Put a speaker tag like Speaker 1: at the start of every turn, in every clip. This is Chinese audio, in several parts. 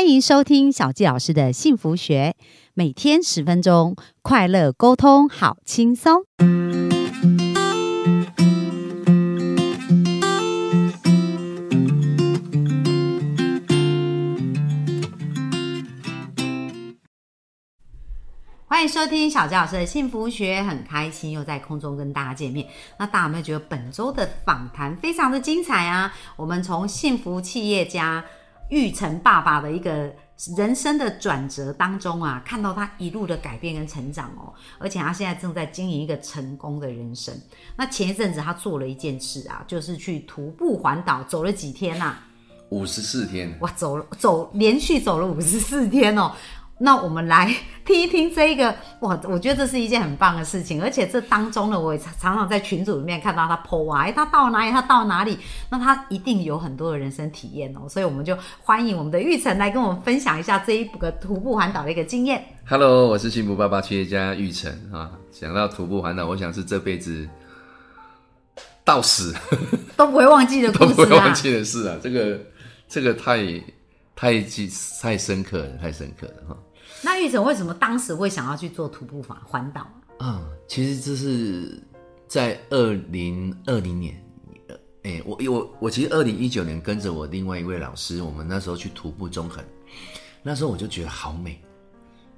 Speaker 1: 欢迎收听小纪老师的幸福学，每天十分钟，快乐沟通，好轻松。欢迎收听小纪老师的幸福学，很开心又在空中跟大家见面。那大家有没有觉得本周的访谈非常的精彩啊？我们从幸福企业家。玉成爸爸的一个人生的转折当中啊，看到他一路的改变跟成长哦，而且他现在正在经营一个成功的人生。那前一阵子他做了一件事啊，就是去徒步环岛，走了几天呐？
Speaker 2: 五十四天。
Speaker 1: 哇，走了走连续走了五十四天哦。那我们来听一听这个，哇，我觉得这是一件很棒的事情，而且这当中呢，我也常常在群组里面看到他 PO 啊，哎，他到哪里，他到哪里，那他一定有很多的人生体验哦，所以我们就欢迎我们的玉成来跟我们分享一下这一个徒步环岛的一个经验。
Speaker 2: Hello，我是幸福爸爸企业家玉成啊，想到徒步环岛，我想是这辈子 到死
Speaker 1: 都不会忘记的故
Speaker 2: 事啊，都不会忘记的事啊，这个这个太太记太深刻了，太深刻了哈。
Speaker 1: 那玉成为什么当时会想要去做徒步环环岛
Speaker 2: 啊？其实这是在二零二零年，哎，我我我其实二零一九年跟着我另外一位老师，我们那时候去徒步中横，那时候我就觉得好美，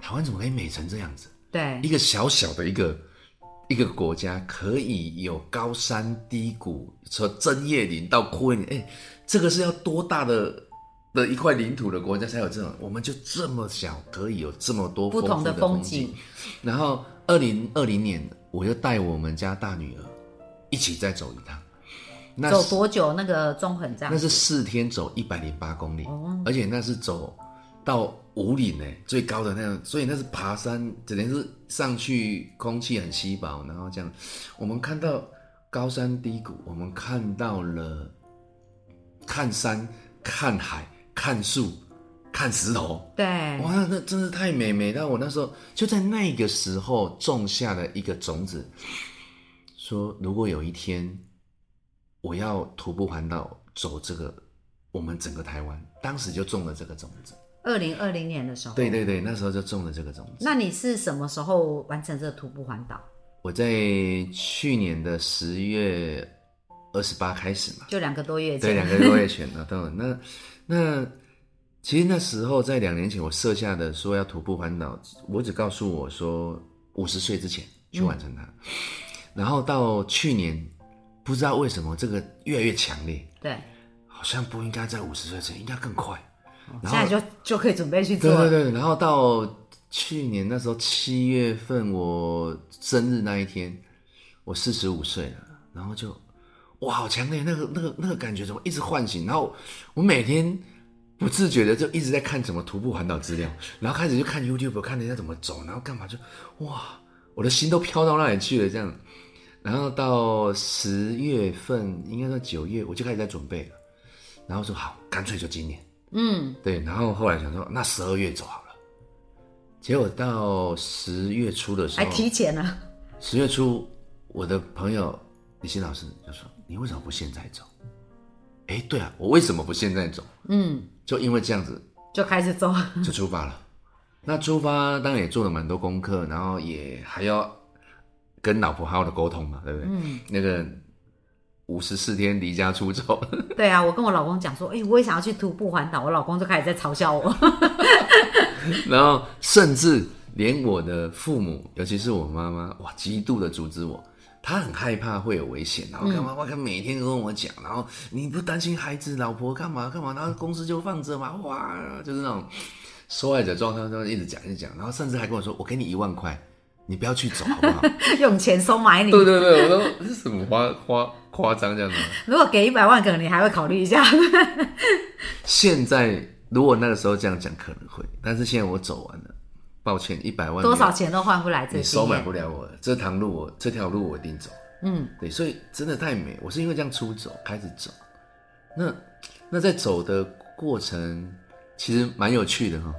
Speaker 2: 台湾怎么可以美成这样子？
Speaker 1: 对，
Speaker 2: 一个小小的一个一个国家，可以有高山低谷，从针叶林到枯叶林，哎，这个是要多大的？的一块领土的国家才有这种，我们就这么小，可以有这么多
Speaker 1: 不同的风景。
Speaker 2: 然后二零二零年，我又带我们家大女儿一起再走一趟。
Speaker 1: 那走多久？那个中横站？
Speaker 2: 那是四天走一百零八公里，而且那是走到五岭呢，最高的那样，所以那是爬山，只能是上去空气很稀薄，然后这样，我们看到高山低谷，我们看到了看山看海。看树，看石头，
Speaker 1: 对，
Speaker 2: 哇，那真是太美，美到我那时候就在那个时候种下了一个种子，说如果有一天我要徒步环岛，走这个我们整个台湾，当时就种了这个种子。
Speaker 1: 二零二零年的时候，
Speaker 2: 对对对，那时候就种了这个种子。
Speaker 1: 那你是什么时候完成这个徒步环岛？
Speaker 2: 我在去年的十月二十八开始嘛，
Speaker 1: 就两个多月前，
Speaker 2: 对，两个多月前 了，都那。那其实那时候在两年前，我设下的说要徒步环岛，我只告诉我说五十岁之前去完成它。然后到去年，不知道为什么这个越来越强烈，
Speaker 1: 对，
Speaker 2: 好像不应该在五十岁之前，应该更快。
Speaker 1: 现在就就可以准备去做。
Speaker 2: 对对对，然后到去年那时候七月份，我生日那一天，我四十五岁了，然后就。哇，好强烈！那个、那个、那个感觉怎么一直唤醒？然后我每天不自觉的就一直在看什么徒步环岛资料，然后开始就看 YouTube，看人家怎么走，然后干嘛就哇，我的心都飘到那里去了。这样，然后到十月份，应该到九月，我就开始在准备了。然后说好，干脆就今年。嗯，对。然后后来想说，那十二月走好了。结果到十月初的时候，
Speaker 1: 还提前了。
Speaker 2: 十月初，我的朋友李欣老师就说。你为什么不现在走？哎，对啊，我为什么不现在走？嗯，就因为这样子，
Speaker 1: 就开始走，
Speaker 2: 就出发了。那出发当然也做了蛮多功课，然后也还要跟老婆好好的沟通嘛，对不对？嗯，那个五十四天离家出走，
Speaker 1: 对啊，我跟我老公讲说，哎，我也想要去徒步环岛，我老公就开始在嘲笑我。
Speaker 2: 然后甚至连我的父母，尤其是我妈妈，哇，极度的阻止我。他很害怕会有危险，然后干嘛？我看每天都跟我讲，然后你不担心孩子、老婆干嘛干嘛？然后公司就放着嘛，哇，就是那种受害者状态，就一直讲一直讲，然后甚至还跟我说：“我给你一万块，你不要去走，好不好？”
Speaker 1: 用钱收买你。
Speaker 2: 对对对，我说这是什么夸夸夸张这样子？
Speaker 1: 如果给一百万，可能你还会考虑一下。
Speaker 2: 现在如果那个时候这样讲，可能会，但是现在我走完了。抱歉，一百万
Speaker 1: 多少钱都换不来，
Speaker 2: 你收买不了我。这条路我这条路我一定走。嗯，对，所以真的太美。我是因为这样出走开始走，那那在走的过程其实蛮有趣的哈，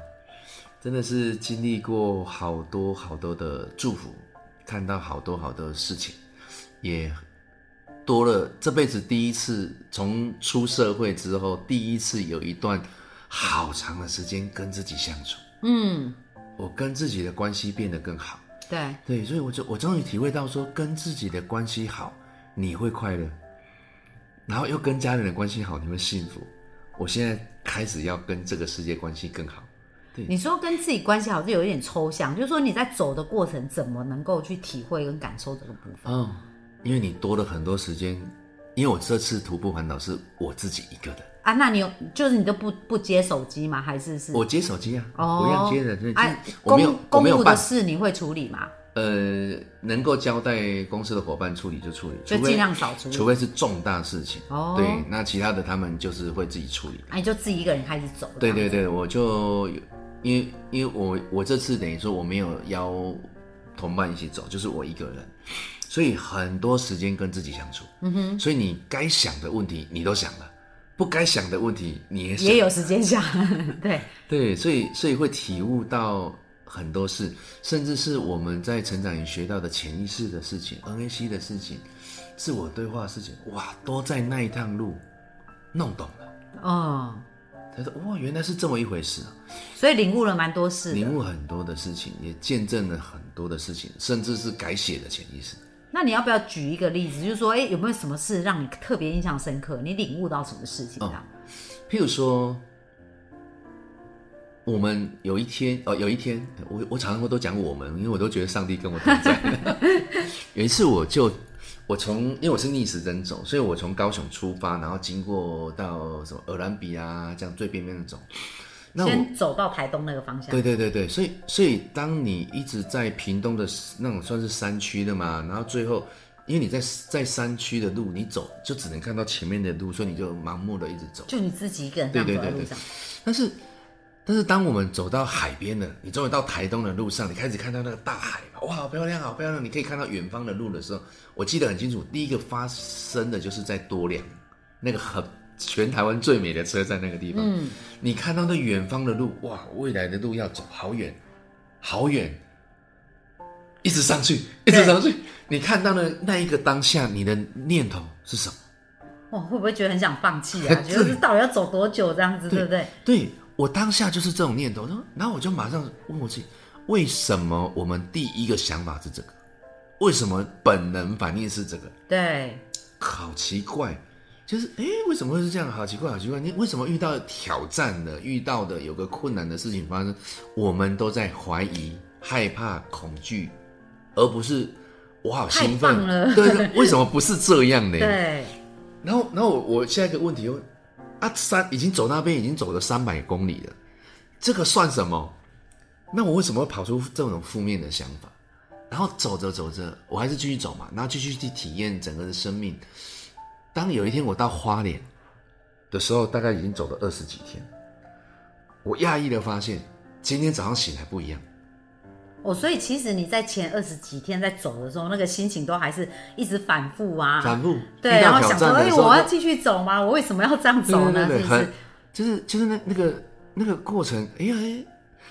Speaker 2: 真的是经历过好多好多的祝福，看到好多好多事情，也多了这辈子第一次从出社会之后第一次有一段。好长的时间跟自己相处，
Speaker 1: 嗯，
Speaker 2: 我跟自己的关系变得更好。
Speaker 1: 对，
Speaker 2: 对，所以我就我终于体会到说，跟自己的关系好，你会快乐，然后又跟家人的关系好，你会幸福。我现在开始要跟这个世界关系更好。
Speaker 1: 对你说跟自己关系好，是有一点抽象，就是说你在走的过程，怎么能够去体会跟感受这个部分？
Speaker 2: 哦，因为你多了很多时间，因为我这次徒步环岛是我自己一个的，
Speaker 1: 啊，那你有就是你都不不接手机吗？还是是？
Speaker 2: 我接手机啊，
Speaker 1: 哦
Speaker 2: 我要接的，对，
Speaker 1: 哎，
Speaker 2: 我没有
Speaker 1: 公公务的事你会处理吗？
Speaker 2: 呃，能够交代公司的伙伴处理就处理，
Speaker 1: 就尽量少处理
Speaker 2: 除非是重大事情，
Speaker 1: 哦
Speaker 2: 对，那其他的他们就是会自己处理。
Speaker 1: 啊，你就自己一个人开始走。
Speaker 2: 对对对，我就因为因为我我这次等于说我没有邀同伴一起走，就是我一个人，所以很多时间跟自己相处。嗯哼，所以你该想的问题你都想了，不该想的问题你也想。
Speaker 1: 也有时间想，对，
Speaker 2: 对，所以所以会体悟到很多事，甚至是我们在成长营学到的潜意识的事情、NAC 的事情、自我对话的事情，哇，都在那一趟路弄懂了。
Speaker 1: 哦，
Speaker 2: 他说：“哇，原来是这么一回事啊！
Speaker 1: 所以领悟了蛮多事。
Speaker 2: 领悟很多的事情，也见证了很多的事情，甚至是改写的潜意识。
Speaker 1: 那你要不要举一个例子，就是说，哎，有没有什么事让你特别印象深刻？你领悟到什么事情这样？
Speaker 2: 譬如说，我们有一天，哦，有一天，我我常常都讲我们，因为我都觉得上帝跟我同在。有一次，我就我从，因为我是逆时针走，所以我从高雄出发，然后经过到什么鹅兰比啊，这样最边边的走。那
Speaker 1: 先走到台东那个方向。
Speaker 2: 对对对对，所以所以当你一直在屏东的那种算是山区的嘛，然后最后因为你在在山区的路，你走就只能看到前面的路，所以你就盲目的一直走。
Speaker 1: 就你自己一个人
Speaker 2: 对对对。但是但是当我们走到海边了，你终于到台东的路上，你开始看到那个大海嘛，哇，好漂亮，好漂亮！你可以看到远方的路的时候，我记得很清楚，第一个发生的就是在多良那个很全台湾最美的车站那个地方。嗯，你看到那远方的路，哇，未来的路要走好远，好远，一直上去，一直上去。你看到的那一个当下，你的念头是什么？
Speaker 1: 哇，会不会觉得很想放弃啊？觉得这到底要走多久这样子，对不对？
Speaker 2: 对我当下就是这种念头，然后我就马上问我自己，为什么我们第一个想法是这个？为什么本能反应是这个？
Speaker 1: 对，
Speaker 2: 好奇怪，就是哎，为什么会是这样？好奇怪，好奇怪！你为什么遇到挑战的、遇到的有个困难的事情发生，我们都在怀疑、害怕、恐惧，而不是我好兴奋
Speaker 1: 了
Speaker 2: 对对，为什么不是这样呢？
Speaker 1: 对，
Speaker 2: 然后，然后我我下一个问题又啊，三已经走那边已经走了三百公里了，这个算什么？那我为什么会跑出这种负面的想法？然后走着走着，我还是继续走嘛，然后继续去体验整个的生命。当有一天我到花莲的时候，大概已经走了二十几天，我讶异的发现，今天早上醒来不一样。
Speaker 1: 哦，所以其实你在前二十几天在走的时候，那个心情都还是一直反复啊，
Speaker 2: 反复
Speaker 1: 对，然后想说，哎，我要继续走吗？我为什么要这样走呢？
Speaker 2: 对对对对，
Speaker 1: 是不是？
Speaker 2: 就是就是那那个那个过程，哎呀，哎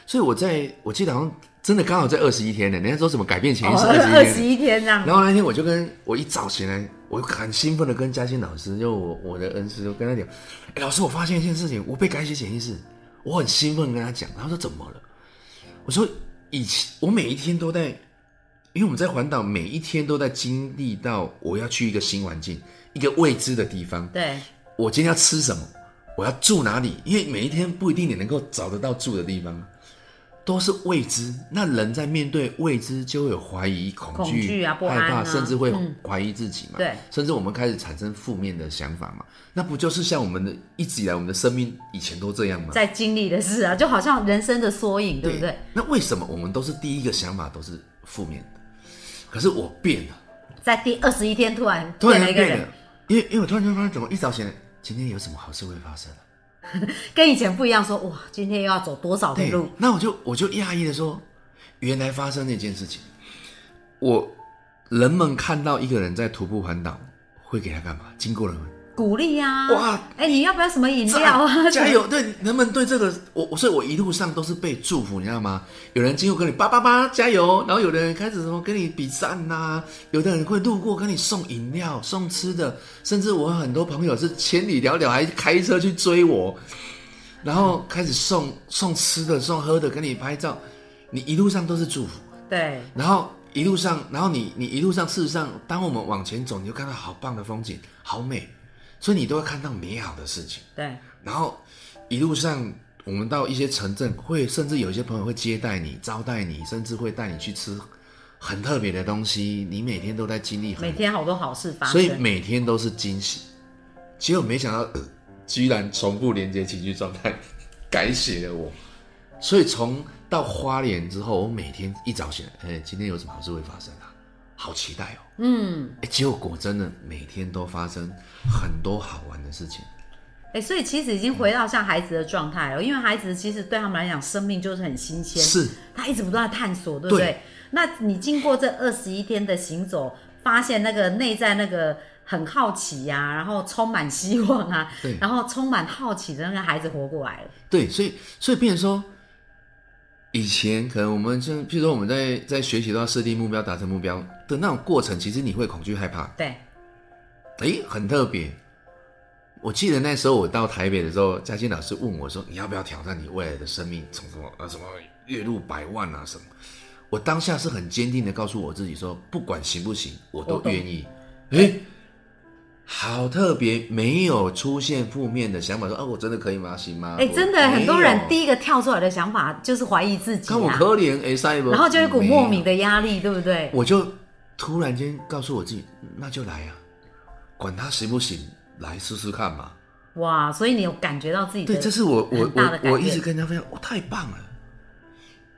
Speaker 2: 所以我在我记得好像真的刚好在二十一天呢。人家说什么改变潜意识
Speaker 1: 哦，二
Speaker 2: 二十
Speaker 1: 十
Speaker 2: 一天，
Speaker 1: 这样，
Speaker 2: 然后那天我就跟我一早起来，我就很兴奋的跟嘉欣老师，就我我的恩师，就跟他讲，哎，老师，我发现一件事情，我被改写潜意识，我很兴奋跟他讲，他说怎么了？我说以前我每一天都在，因为我们在环岛，每一天都在经历到我要去一个新环境，一个未知的地方，
Speaker 1: 对，
Speaker 2: 我今天要吃什么，我要住哪里，因为每一天不一定你能够找得到住的地方，都是未知。那人在面对未知，就会有怀疑、恐
Speaker 1: 恐
Speaker 2: 惧、
Speaker 1: 啊不安
Speaker 2: 害怕，
Speaker 1: 啊
Speaker 2: 甚至会
Speaker 1: 嗯
Speaker 2: 怀疑自己嘛。
Speaker 1: 对
Speaker 2: 甚至我们开始产生负面的想法嘛。那不就是像我们的一直以来我们的生命以前都这样吗？
Speaker 1: 在经历的事啊，就好像人生的缩影，对不对？
Speaker 2: 那为什么我们都是第一个想法都是负面的？可是我变了，
Speaker 1: 在第二十一天突然
Speaker 2: 突
Speaker 1: 变了一个人
Speaker 2: 然变了，，因为因为我突然间发现，怎么一早起来，今天有什么好事会发生？
Speaker 1: 跟以前不一样说哇，今天又要走多少的路？，
Speaker 2: 那我就我就讶异的说，原来发生那件事情，我人们看到一个人在徒步环岛，会给他干嘛？经过人们
Speaker 1: 鼓励啊！
Speaker 2: 哇，
Speaker 1: 哎，你要不要什么饮料啊？
Speaker 2: 加油！对人们对这个，我我所以，我一路上都是被祝福，你知道吗？有人经过跟你叭叭叭加油，然后有的人开始什么跟你比赞呐、有的人会路过跟你送饮料、送吃的，甚至我很多朋友是千里迢迢还开车去追我。然后开始送送吃的、送喝的，跟你拍照，你一路上都是祝福。
Speaker 1: 对，
Speaker 2: 然后一路上，然后你你一路上，事实上，当我们往前走，你就看到好棒的风景，好美，所以你都会看到美好的事情。
Speaker 1: 对，
Speaker 2: 然后一路上，我们到一些城镇，会甚至有一些朋友会接待你、招待你，甚至会带你去吃很特别的东西。你每天都在经历很
Speaker 1: 每天好多好事发生，
Speaker 2: 所以每天都是惊喜。结果没想到，呃居然重复连接情绪状态，改写了我。所以从到花莲之后，我每天一早醒来，哎，今天有什么好事会发生啊？好期待哦。
Speaker 1: 嗯，
Speaker 2: 哎，结果果真的每天都发生很多好玩的事情。
Speaker 1: 哎、所以其实已经回到像孩子的状态了，因为孩子其实对他们来讲，生命就是很新鲜，
Speaker 2: 是，
Speaker 1: 他一直不断地探索，对不对？
Speaker 2: 对
Speaker 1: 那你经过这二十一天的行走，发现那个内在那个很好奇呀、然后充满希望啊
Speaker 2: 对，
Speaker 1: 然后充满好奇的那个孩子活过来了，
Speaker 2: 对，所以所以变成说，以前可能我们像，譬如说我们在在学习都要设定目标、达成目标的那种过程，其实你会恐惧害怕。
Speaker 1: 对，
Speaker 2: 诶，很特别。我记得那时候我到台北的时候，嘉欣老师问我说：“你要不要挑战你未来的生命，从什么呃什么月入百万啊什么？”我当下是很坚定的告诉我自己说：“不管行不行，我都愿意。”诶，好特别，没有出现负面的想法说：“啊，我真的可以吗？行吗？”
Speaker 1: 哎、
Speaker 2: 我
Speaker 1: 真的很多人第一个跳出来的想法就是怀疑自己
Speaker 2: 看我
Speaker 1: 啊，
Speaker 2: 可怜，哎，塞不？
Speaker 1: 然后就有一股莫名的压力，对不对？
Speaker 2: 我就突然间告诉我自己，那就来啊，管他行不行，来试试看嘛。
Speaker 1: 哇，所以你有感觉到自己的
Speaker 2: 对，这是我我我我一直跟人家分享，哇，太棒了。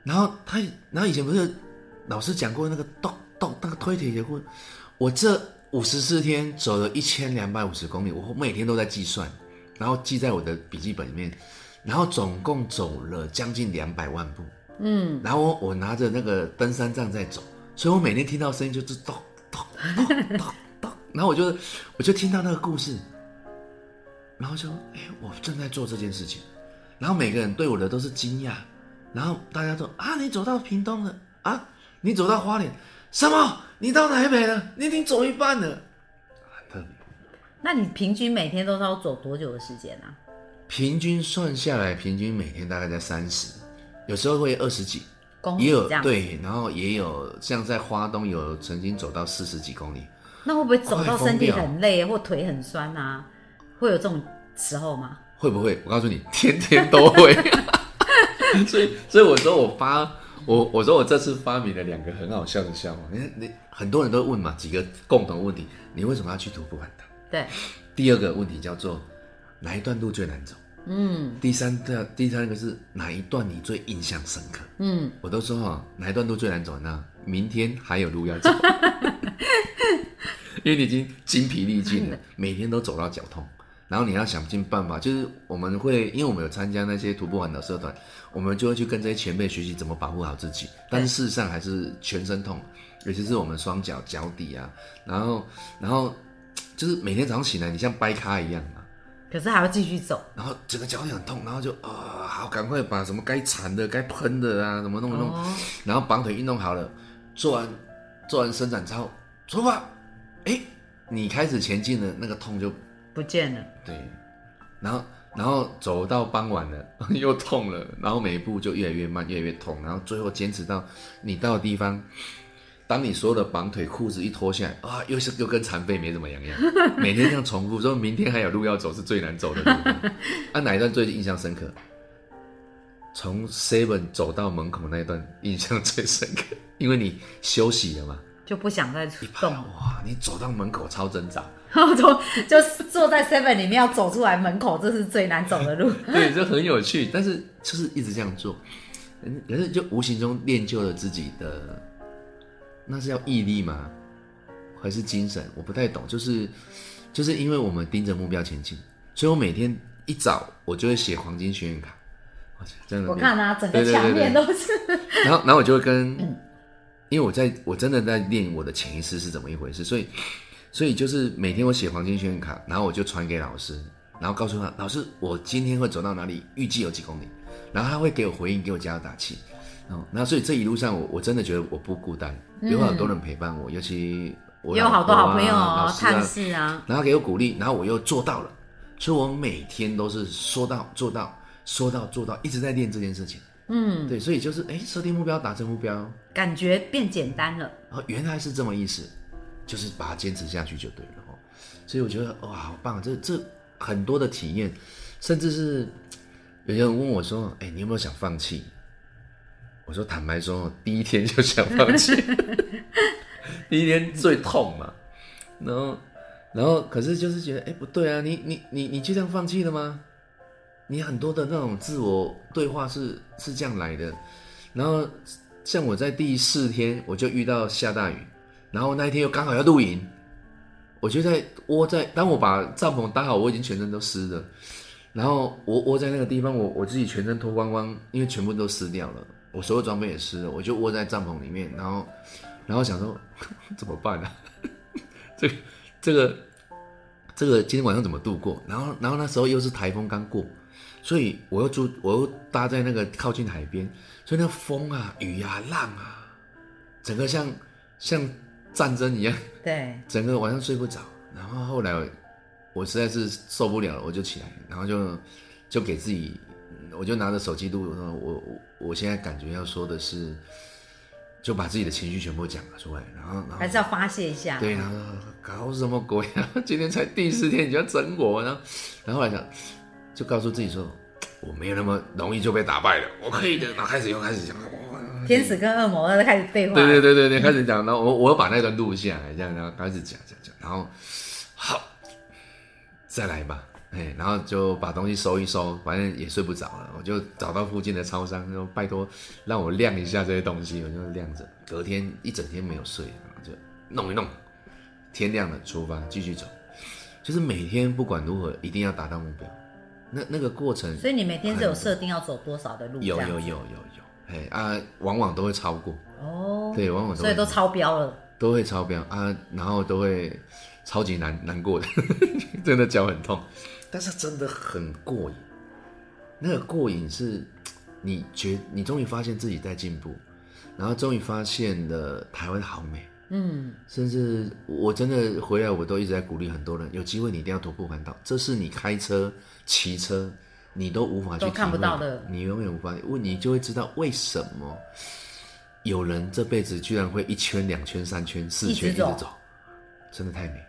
Speaker 2: 然后他，然后以前不是老师讲过那个动动那个推铁的故事，我这五十四天走了一千两百五十公里，我每天都在计算，然后记在我的笔记本里面，然后总共走了将近两百万步。
Speaker 1: 嗯，
Speaker 2: 然后我我拿着那个登山杖在走，所以我每天听到声音就是咚咚咚咚咚，然后我就我就听到那个故事，然后就哎，我正在做这件事情，然后每个人对我的都是惊讶，然后大家说啊，你走到屏东了啊，你走到花莲，什么？你到台北了？你已经走一半了，很特别。
Speaker 1: 那你平均每天都是要走多久的时间啊？
Speaker 2: 平均算下来，平均每天大概在三十，有时候会二十几。
Speaker 1: 公里
Speaker 2: 也有对，然后也有像在花东有曾经走到四十几公里，
Speaker 1: 那会不会走到身体很累或腿很酸啊？会有这种时候吗？
Speaker 2: 会不会？我告诉你，天天都会。所以，所以我说我发我我说我这次发明了两个很好笑的笑话。你看，你很多人都问嘛，几个共同问题：你为什么要去徒步环岛？
Speaker 1: 对，
Speaker 2: 第二个问题叫做哪一段路最难走？
Speaker 1: 嗯
Speaker 2: 第三个第三个是哪一段你最印象深刻？
Speaker 1: 嗯，
Speaker 2: 我都说哈，哪一段路最难走呢？明天还有路要走，因为你已经精疲力尽了，每天都走到脚痛，然后你要想尽办法，就是我们会，因为我们有参加那些徒步环岛社团，我们就会去跟这些前辈学习怎么保护好自己，但是事实上还是全身痛，尤其是我们双脚脚底啊，然后然后就是每天早上醒来，你像掰咖一样嘛。
Speaker 1: 可是还要继续走。
Speaker 2: 然后整个脚底很痛，然后就啊、好，赶快把什么该缠的、该喷的啊，怎么弄一弄，
Speaker 1: 哦，
Speaker 2: 然后绑腿运动好了，做完做完伸展操，出发，哎，你开始前进了，那个痛就
Speaker 1: 不见了。
Speaker 2: 对，然后然后走到傍晚了，又痛了，然后每一步就越来越慢，越来越痛，然后最后坚持到你到的地方。当你所有的绑腿裤子一脱下来，啊，又是又跟残废没怎么两样，每天这样重复，说明天还有路要走，是最难走的路。啊，哪一段最印象深刻？从 Seven 走到门口那一段印象最深刻，因为你休息了嘛。
Speaker 1: 就不想再
Speaker 2: 一
Speaker 1: 动，
Speaker 2: 哇，你走到门口超挣扎，
Speaker 1: 然后就 就坐在 seven 里面要走出来门口，这是最难走的路。
Speaker 2: 对，就很有趣，但是就是一直这样做，嗯，可是就无形中练就了自己的，那是要毅力吗？还是精神？我不太懂，就是就是因为我们盯着目标前进，所以我每天一早我就会写黄金学院卡，哇真的，
Speaker 1: 我看啊，整个墙面都是。
Speaker 2: 然后，然后我就会跟，因为我在我真的在练我的潜意识是怎么一回事，所以，所以就是每天我写黄金学院卡，然后我就传给老师，然后告诉他，老师，我今天会走到哪里，预计有几公里，然后他会给我回应，给我加油打气，然后，然后所以这一路上我我真的觉得我不孤单，有很多人陪伴我，尤其我
Speaker 1: 也有好多好朋友探视啊，
Speaker 2: 然后给我鼓励，然后我又做到了，所以我每天都是说到做到，说到做到，一直在练这件事情。嗯，对，所以就是哎，设定目标，达成目标，
Speaker 1: 感觉变简单了。
Speaker 2: 然后原来是这么意思，就是把它坚持下去就对了哦。所以我觉得哇，好棒！这这很多的体验，甚至是有些人问我说：“哎，你有没有想放弃？”我说：“坦白说，第一天就想放弃，第一天最痛嘛。然后，然后可是就是觉得，哎，不对啊，你你你你就这样放弃了吗？你很多的那种自我对话是是这样来的。然后，像我在第四天我就遇到下大雨，然后那一天又刚好要露营，我就在窝在，当我把帐篷搭好，我已经全身都湿了。然后我窝在那个地方，我我自己全身脱光光，因为全部都湿掉了。我所有装备也湿了，我就窝在帐篷里面，然后，然后想说 怎么办呢？这、这个、这个今天晚上怎么度过？然后，然后那时候又是台风刚过，所以我又住，我又搭在那个靠近海边，所以那风啊、雨啊、浪啊，整个像像战争一样。
Speaker 1: 对，
Speaker 2: 整个晚上睡不着。然后后来我实在是受不了了，我就起来，然后就就给自己。我就拿着手机录，我我我现在感觉要说的是，就把自己的情绪全部讲了出来，然后然后
Speaker 1: 还是要发泄一下。
Speaker 2: 对啊，搞什么鬼啊？今天才第四天，你就要整我？然后然后来想，就告诉自己说，我没有那么容易就被打败了，我可以的。然后开始又开始讲，
Speaker 1: 天使跟恶魔都开始对话。
Speaker 2: 对对对对对，开始讲。然后我我又把那段录下来，这样然后开始讲讲讲，然后好，再来吧。哎，然后就把东西收一收，反正也睡不着了，我就找到附近的超商，说拜托让我晾一下这些东西，我就晾着。隔天一整天没有睡，然后就弄一弄，天亮了出发继续走，就是每天不管如何一定要达到目标。那那个过程，
Speaker 1: 所以你每天是有设定要走多少的路？
Speaker 2: 有有有有有，哎啊，往往都会超过。哦，对，往往
Speaker 1: 所以都超标了，
Speaker 2: 都会超标啊，然后都会超级难难过的，真的脚很痛。但是真的很过瘾，那个过瘾是，你觉你终于发现自己在进步，然后终于发现了台湾好美，嗯，甚至我真的回来，我都一直在鼓励很多人，有机会你一定要徒步环岛，这是你开车、骑车你都无法去
Speaker 1: 看不到的，
Speaker 2: 你永远无法问，你就会知道为什么有人这辈子居然会一圈、两圈、三圈、四圈一直走，真的太美。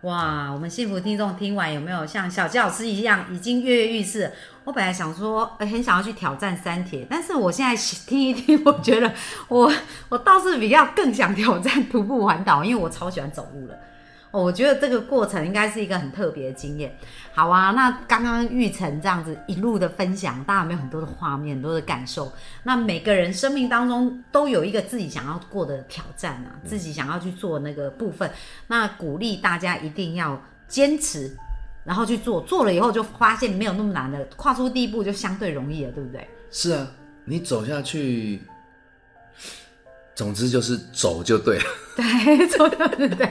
Speaker 1: 哇，我们幸福听众听完有没有像小吉老师一样已经跃跃欲试？我本来想说，很想要去挑战三铁，但是我现在听一听，我觉得我我倒是比较更想挑战徒步环岛，因为我超喜欢走路了。哦，我觉得这个过程应该是一个很特别的经验。好啊，那刚刚玉成这样子一路的分享，大家有没有很多的画面、很多的感受？那每个人生命当中都有一个自己想要过的挑战啊，自己想要去做那个部分。那鼓励大家一定要坚持，然后去做，做了以后就发现没有那么难的，跨出第一步就相对容易了，对不对？
Speaker 2: 是啊，你走下去，总之就是走就对了。
Speaker 1: 对，走就对对。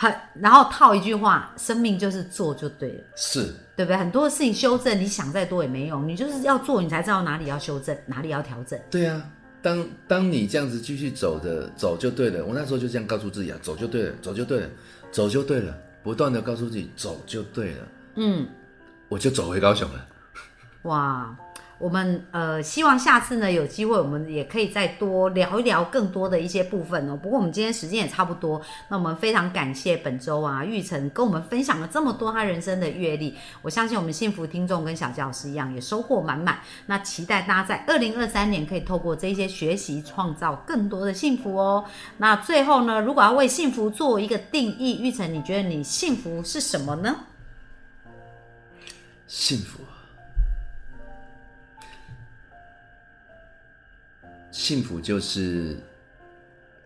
Speaker 1: 很，然后套一句话，生命就是做就对了，
Speaker 2: 是
Speaker 1: 对不对？很多事情修正，你想再多也没用，你就是要做，你才知道哪里要修正，哪里要调整。
Speaker 2: 对啊，当当你这样子继续走的，走就对了。我那时候就这样告诉自己啊，走就对了，走就对了，走就对了，不断的告诉自己走就对了。嗯，我就走回高雄了。哇。
Speaker 1: 我们呃希望下次呢有机会，我们也可以再多聊一聊更多的一些部分哦。不过我们今天时间也差不多，那我们非常感谢本周啊玉成跟我们分享了这么多他人生的阅历。我相信我们幸福听众跟小教师一样也收获满满。那期待大家在二零二三年可以透过这些学习创造更多的幸福哦。那最后呢，如果要为幸福做一个定义，玉成你觉得你幸福是什么呢？
Speaker 2: 幸福。幸福就是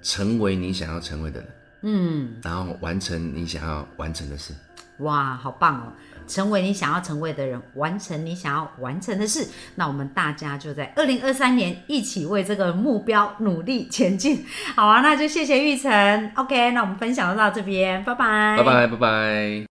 Speaker 2: 成为你想要成为的人，嗯，然后完成你想要完成的事。
Speaker 1: 哇，好棒哦！成为你想要成为的人，完成你想要完成的事。那我们大家就在二零二三年一起为这个目标努力前进。好啊，那就谢谢玉成。OK，那我们分享就到这边，拜拜，
Speaker 2: 拜拜，拜拜。